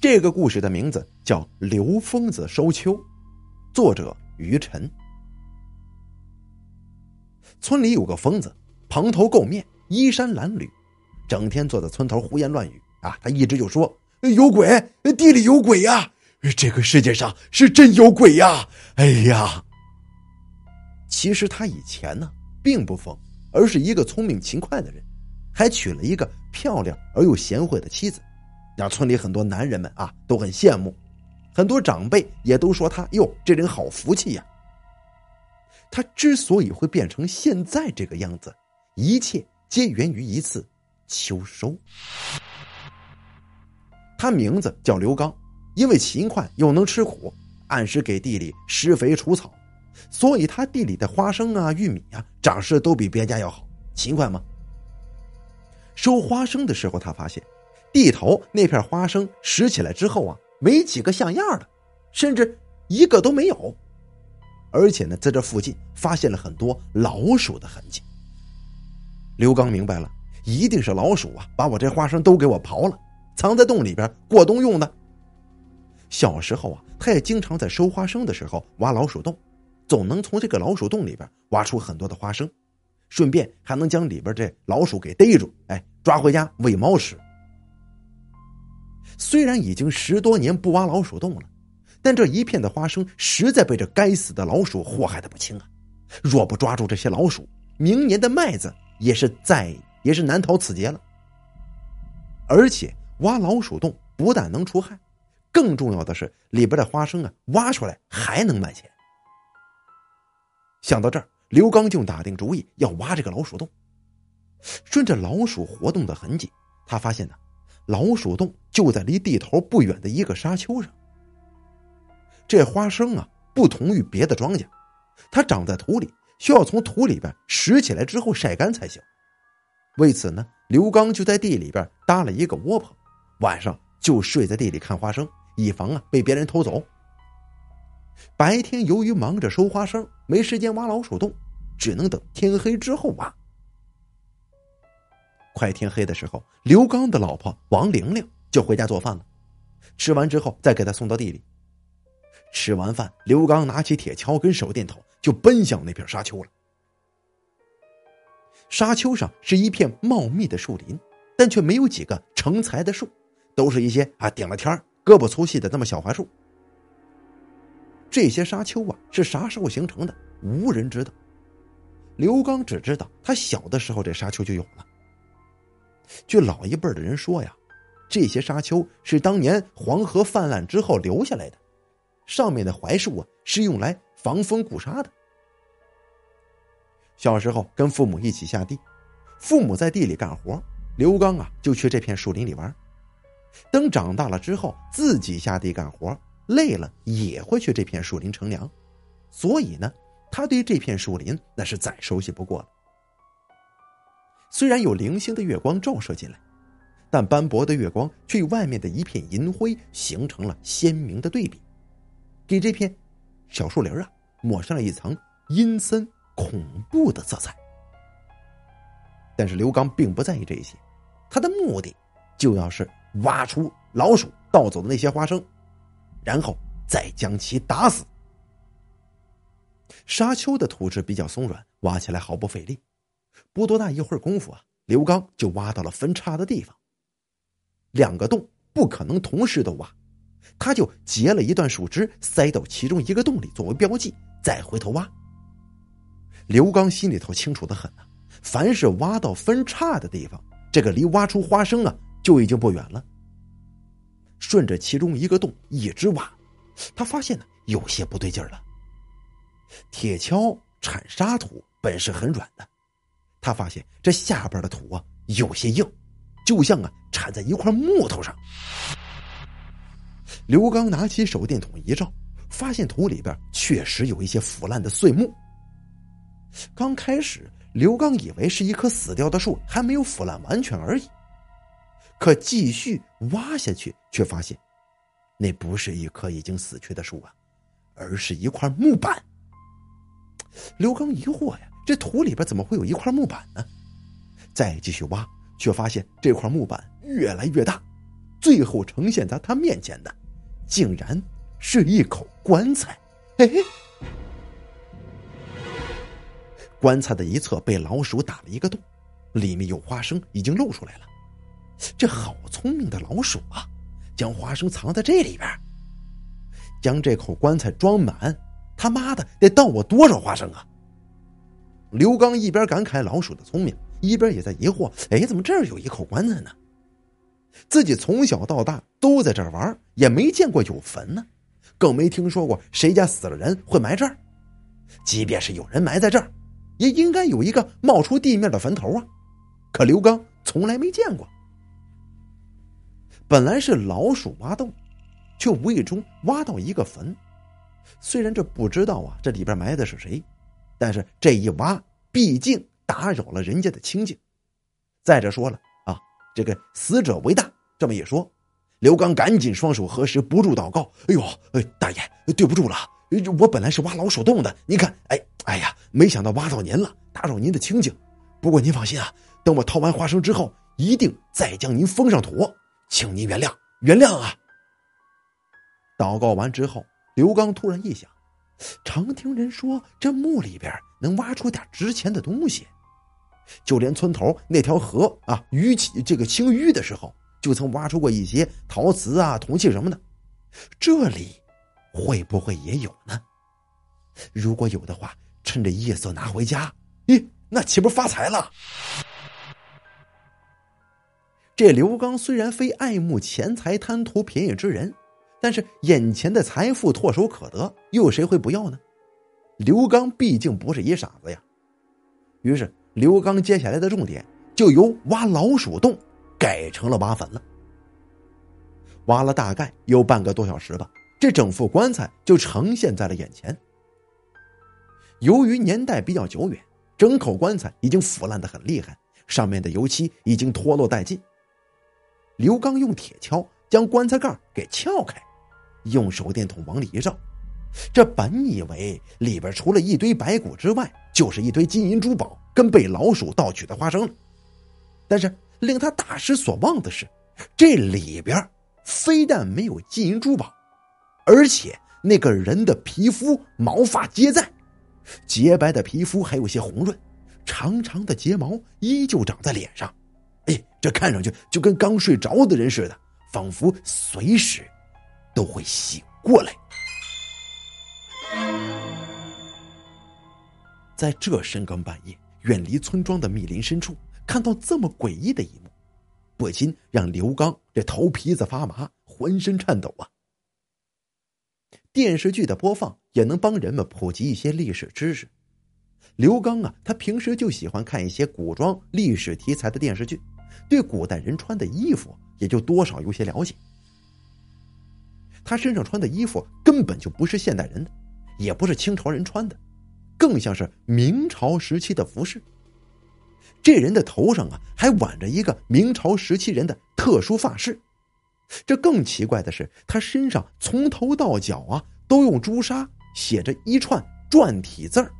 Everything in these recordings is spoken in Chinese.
这个故事的名字叫《刘疯子收秋》，作者于晨。村里有个疯子，蓬头垢面，衣衫褴褛，整天坐在村头胡言乱语啊！他一直就说有鬼，地里有鬼呀！这个世界上是真有鬼呀！哎呀，其实他以前呢并不疯，而是一个聪明勤快的人，还娶了一个漂亮而又贤惠的妻子。让村里很多男人们啊都很羡慕，很多长辈也都说他哟，这人好福气呀。他之所以会变成现在这个样子，一切皆源于一次秋收。他名字叫刘刚，因为勤快又能吃苦，按时给地里施肥除草，所以他地里的花生啊、玉米啊长势都比别家要好。勤快吗？收花生的时候，他发现。地头那片花生拾起来之后啊，没几个像样的，甚至一个都没有。而且呢，在这附近发现了很多老鼠的痕迹。刘刚明白了，一定是老鼠啊，把我这花生都给我刨了，藏在洞里边过冬用的。小时候啊，他也经常在收花生的时候挖老鼠洞，总能从这个老鼠洞里边挖出很多的花生，顺便还能将里边这老鼠给逮住，哎，抓回家喂猫吃。虽然已经十多年不挖老鼠洞了，但这一片的花生实在被这该死的老鼠祸害的不轻啊！若不抓住这些老鼠，明年的麦子也是再也是难逃此劫了。而且挖老鼠洞不但能除害，更重要的是里边的花生啊，挖出来还能卖钱。想到这儿，刘刚就打定主意要挖这个老鼠洞。顺着老鼠活动的痕迹，他发现呢。老鼠洞就在离地头不远的一个沙丘上。这花生啊，不同于别的庄稼，它长在土里，需要从土里边拾起来之后晒干才行。为此呢，刘刚就在地里边搭了一个窝棚，晚上就睡在地里看花生，以防啊被别人偷走。白天由于忙着收花生，没时间挖老鼠洞，只能等天黑之后挖。快天黑的时候，刘刚的老婆王玲玲就回家做饭了。吃完之后，再给他送到地里。吃完饭，刘刚拿起铁锹跟手电筒，就奔向那片沙丘了。沙丘上是一片茂密的树林，但却没有几个成材的树，都是一些啊顶了天胳膊粗细的那么小槐树。这些沙丘啊是啥时候形成的，无人知道。刘刚只知道他小的时候这沙丘就有了。据老一辈的人说呀，这些沙丘是当年黄河泛滥之后留下来的，上面的槐树啊是用来防风固沙的。小时候跟父母一起下地，父母在地里干活，刘刚啊就去这片树林里玩。等长大了之后，自己下地干活累了也会去这片树林乘凉，所以呢，他对这片树林那是再熟悉不过了。虽然有零星的月光照射进来，但斑驳的月光却与外面的一片银灰形成了鲜明的对比，给这片小树林啊抹上了一层阴森恐怖的色彩。但是刘刚并不在意这些，他的目的就要是挖出老鼠盗走的那些花生，然后再将其打死。沙丘的土质比较松软，挖起来毫不费力。不多大一会儿功夫啊，刘刚就挖到了分叉的地方。两个洞不可能同时都挖，他就截了一段树枝塞到其中一个洞里作为标记，再回头挖。刘刚心里头清楚的很啊，凡是挖到分叉的地方，这个离挖出花生啊就已经不远了。顺着其中一个洞一直挖，他发现呢有些不对劲了。铁锹铲沙土本是很软的。他发现这下边的土啊有些硬，就像啊铲在一块木头上。刘刚拿起手电筒一照，发现土里边确实有一些腐烂的碎木。刚开始，刘刚以为是一棵死掉的树还没有腐烂完全而已，可继续挖下去，却发现那不是一棵已经死去的树啊，而是一块木板。刘刚疑惑呀。这土里边怎么会有一块木板呢？再继续挖，却发现这块木板越来越大，最后呈现在他面前的，竟然是一口棺材。嘿嘿，棺材的一侧被老鼠打了一个洞，里面有花生，已经露出来了。这好聪明的老鼠啊，将花生藏在这里边，将这口棺材装满。他妈的，得倒我多少花生啊！刘刚一边感慨老鼠的聪明，一边也在疑惑：哎，怎么这儿有一口棺材呢？自己从小到大都在这儿玩，也没见过有坟呢，更没听说过谁家死了人会埋这儿。即便是有人埋在这儿，也应该有一个冒出地面的坟头啊！可刘刚从来没见过。本来是老鼠挖洞，却无意中挖到一个坟。虽然这不知道啊，这里边埋的是谁，但是这一挖，毕竟打扰了人家的清静。再者说了啊，这个死者为大，这么一说，刘刚赶紧双手合十，不住祷告：“哎呦，大爷，对不住了，我本来是挖老鼠洞的，您看，哎，哎呀，没想到挖到您了，打扰您的清静。不过您放心啊，等我掏完花生之后，一定再将您封上土，请您原谅，原谅啊。”祷告完之后。刘刚突然一想，常听人说这墓里边能挖出点值钱的东西，就连村头那条河啊淤起这个清淤的时候，就曾挖出过一些陶瓷啊、铜器什么的。这里会不会也有呢？如果有的话，趁着夜色拿回家，咦，那岂不发财了？这刘刚虽然非爱慕钱财、贪图便宜之人。但是眼前的财富唾手可得，又有谁会不要呢？刘刚毕竟不是一傻子呀。于是，刘刚接下来的重点就由挖老鼠洞改成了挖坟了。挖了大概有半个多小时吧，这整副棺材就呈现在了眼前。由于年代比较久远，整口棺材已经腐烂的很厉害，上面的油漆已经脱落殆尽。刘刚用铁锹将棺材盖给撬开。用手电筒往里一照，这本以为里边除了一堆白骨之外，就是一堆金银珠宝跟被老鼠盗取的花生了。但是令他大失所望的是，这里边非但没有金银珠宝，而且那个人的皮肤毛发皆在，洁白的皮肤还有些红润，长长的睫毛依旧长在脸上。哎，这看上去就跟刚睡着的人似的，仿佛随时。都会醒过来。在这深更半夜，远离村庄的密林深处，看到这么诡异的一幕，不禁让刘刚这头皮子发麻，浑身颤抖啊！电视剧的播放也能帮人们普及一些历史知识。刘刚啊，他平时就喜欢看一些古装历史题材的电视剧，对古代人穿的衣服也就多少有些了解。他身上穿的衣服根本就不是现代人的，也不是清朝人穿的，更像是明朝时期的服饰。这人的头上啊，还挽着一个明朝时期人的特殊发饰。这更奇怪的是，他身上从头到脚啊，都用朱砂写着一串篆体字儿。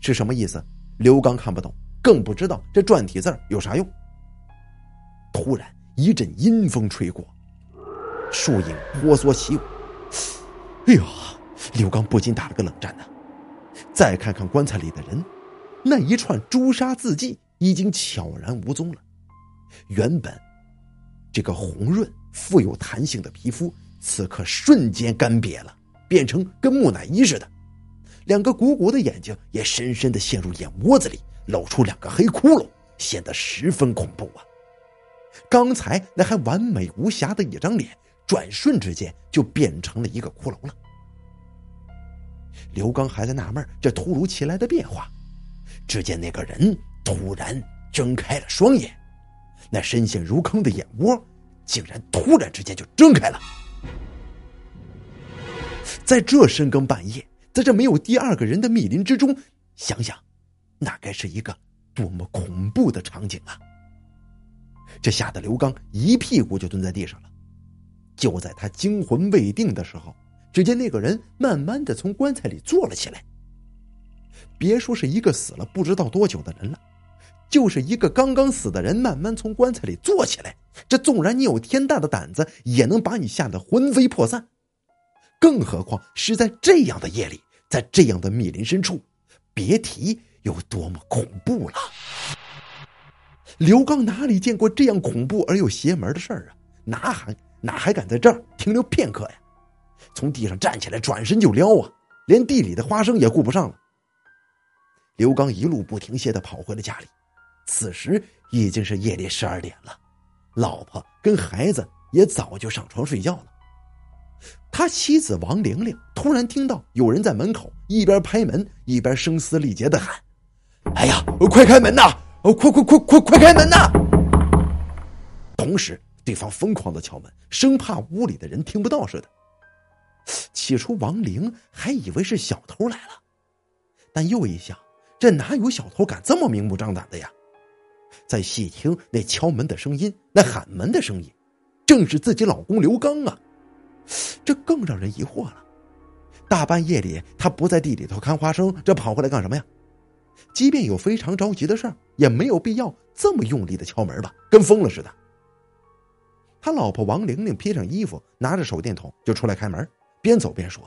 是什么意思？刘刚看不懂，更不知道这篆体字有啥用。突然一阵阴风吹过。树影婆娑起舞，哎呀！刘刚不禁打了个冷战呢。再看看棺材里的人，那一串朱砂字迹已经悄然无踪了。原本这个红润、富有弹性的皮肤，此刻瞬间干瘪了，变成跟木乃伊似的。两个鼓鼓的眼睛也深深的陷入眼窝子里，露出两个黑窟窿，显得十分恐怖啊！刚才那还完美无瑕的一张脸。转瞬之间就变成了一个骷髅了。刘刚还在纳闷这突如其来的变化，只见那个人突然睁开了双眼，那深陷如坑的眼窝竟然突然之间就睁开了。在这深更半夜，在这没有第二个人的密林之中，想想，那该是一个多么恐怖的场景啊！这吓得刘刚一屁股就蹲在地上了。就在他惊魂未定的时候，只见那个人慢慢的从棺材里坐了起来。别说是一个死了不知道多久的人了，就是一个刚刚死的人慢慢从棺材里坐起来，这纵然你有天大的胆子，也能把你吓得魂飞魄散。更何况是在这样的夜里，在这样的密林深处，别提有多么恐怖了。刘刚哪里见过这样恐怖而又邪门的事儿啊？哪还哪还敢在这儿停留片刻呀？从地上站起来，转身就撩啊，连地里的花生也顾不上了。刘刚一路不停歇的跑回了家里，此时已经是夜里十二点了，老婆跟孩子也早就上床睡觉了。他妻子王玲玲突然听到有人在门口一边拍门一边声嘶力竭的喊：“哎呀，快开门呐！快快快快快开门呐！”同时，对方疯狂的敲门，生怕屋里的人听不到似的。起初，王玲还以为是小偷来了，但又一想。这哪有小偷敢这么明目张胆的呀？再细听那敲门的声音，那喊门的声音，正是自己老公刘刚啊！这更让人疑惑了。大半夜里，他不在地里头看花生，这跑回来干什么呀？即便有非常着急的事儿，也没有必要这么用力的敲门吧？跟疯了似的。他老婆王玲玲披上衣服，拿着手电筒就出来开门，边走边说：“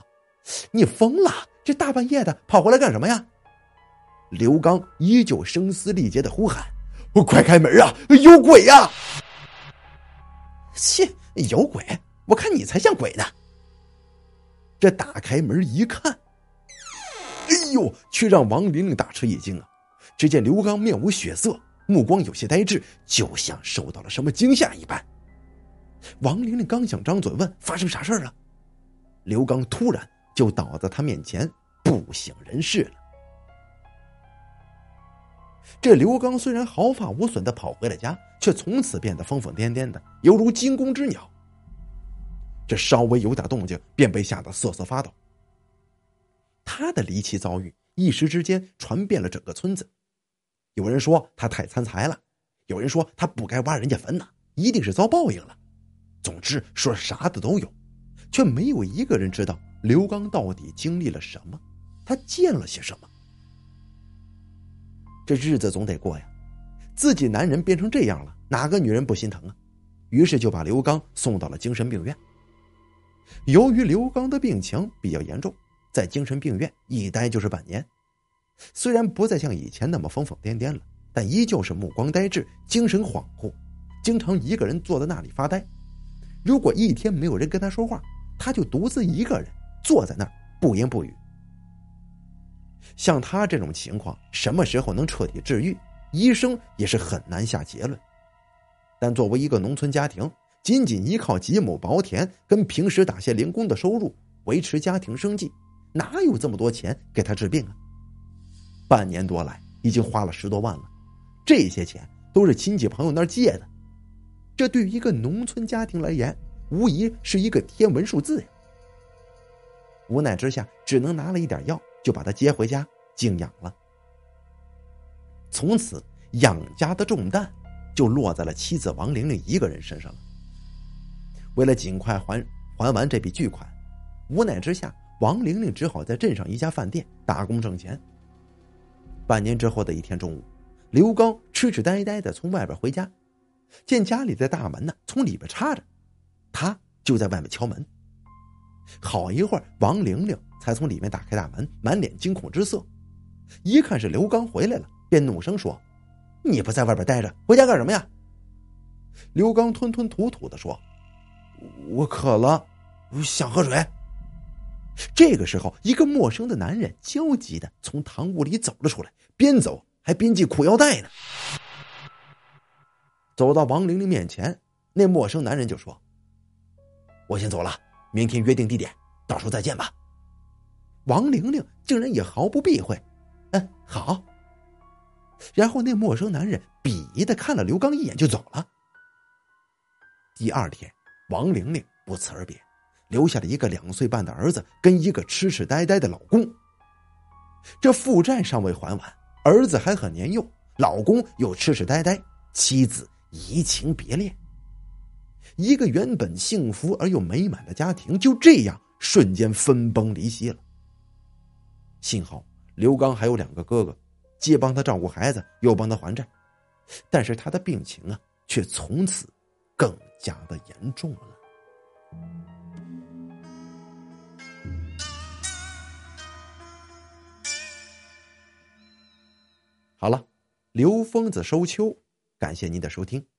你疯了？这大半夜的跑回来干什么呀？”刘刚依旧声嘶力竭的呼喊：“快开门啊！有鬼呀！”切，有鬼！我看你才像鬼呢。这打开门一看，哎呦，却让王玲玲大吃一惊啊！只见刘刚面无血色，目光有些呆滞，就像受到了什么惊吓一般。王玲玲刚想张嘴问发生啥事了，刘刚突然就倒在他面前，不省人事了。这刘刚虽然毫发无损的跑回了家，却从此变得疯疯癫癫的，犹如惊弓之鸟。这稍微有点动静，便被吓得瑟瑟发抖。他的离奇遭遇一时之间传遍了整个村子，有人说他太贪财了，有人说他不该挖人家坟呢，一定是遭报应了。总之说啥的都有，却没有一个人知道刘刚到底经历了什么，他见了些什么。这日子总得过呀，自己男人变成这样了，哪个女人不心疼啊？于是就把刘刚送到了精神病院。由于刘刚的病情比较严重，在精神病院一待就是半年。虽然不再像以前那么疯疯癫癫了，但依旧是目光呆滞、精神恍惚，经常一个人坐在那里发呆。如果一天没有人跟他说话，他就独自一个人坐在那儿不言不语。像他这种情况，什么时候能彻底治愈，医生也是很难下结论。但作为一个农村家庭，仅仅依靠几亩薄田跟平时打些零工的收入维持家庭生计，哪有这么多钱给他治病啊？半年多来，已经花了十多万了，这些钱都是亲戚朋友那儿借的，这对于一个农村家庭而言，无疑是一个天文数字呀。无奈之下，只能拿了一点药。就把他接回家静养了。从此养家的重担就落在了妻子王玲玲一个人身上了。为了尽快还还完这笔巨款，无奈之下，王玲玲只好在镇上一家饭店打工挣钱。半年之后的一天中午，刘刚痴痴呆呆的从外边回家，见家里的大门呢从里边插着，他就在外面敲门。好一会儿，王玲玲。才从里面打开大门，满脸惊恐之色，一看是刘刚回来了，便怒声说：“你不在外边待着，回家干什么呀？”刘刚吞吞吐吐的说：“我渴了，我想喝水。”这个时候，一个陌生的男人焦急的从堂屋里走了出来，边走还边系裤腰带呢。走到王玲玲面前，那陌生男人就说：“我先走了，明天约定地点，到时候再见吧。”王玲玲竟然也毫不避讳，嗯，好。然后那陌生男人鄙夷的看了刘刚一眼，就走了。第二天，王玲玲不辞而别，留下了一个两岁半的儿子跟一个痴痴呆呆的老公。这负债尚未还完，儿子还很年幼，老公又痴痴呆呆，妻子移情别恋。一个原本幸福而又美满的家庭就这样瞬间分崩离析了。幸好刘刚还有两个哥哥既帮他照顾孩子又帮他还债。但是他的病情啊却从此更加的严重了。好了刘疯子收秋感谢您的收听。